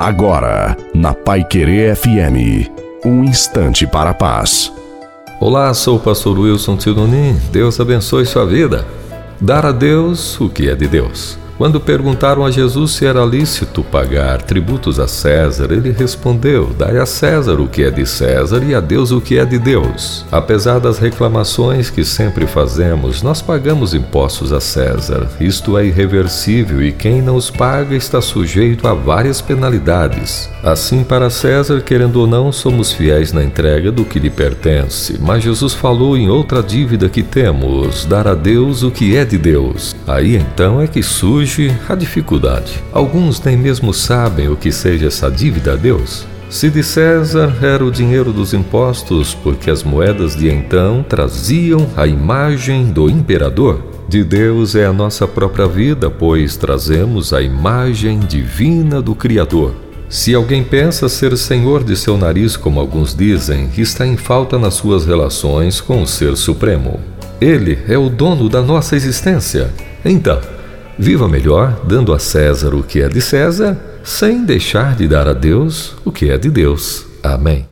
Agora, na Pai Querer FM, um instante para a paz. Olá, sou o pastor Wilson Tidonim. Deus abençoe sua vida. Dar a Deus o que é de Deus. Quando perguntaram a Jesus se era lícito pagar tributos a César, ele respondeu: Dai a César o que é de César e a Deus o que é de Deus. Apesar das reclamações que sempre fazemos, nós pagamos impostos a César. Isto é irreversível e quem não os paga está sujeito a várias penalidades. Assim, para César, querendo ou não, somos fiéis na entrega do que lhe pertence. Mas Jesus falou em outra dívida que temos: dar a Deus o que é de Deus. Aí então é que surge a dificuldade. Alguns nem mesmo sabem o que seja essa dívida a Deus. Se de César era o dinheiro dos impostos, porque as moedas de então traziam a imagem do imperador. De Deus é a nossa própria vida, pois trazemos a imagem divina do Criador. Se alguém pensa ser senhor de seu nariz, como alguns dizem, está em falta nas suas relações com o Ser Supremo. Ele é o dono da nossa existência. Então, Viva melhor, dando a César o que é de César, sem deixar de dar a Deus o que é de Deus. Amém.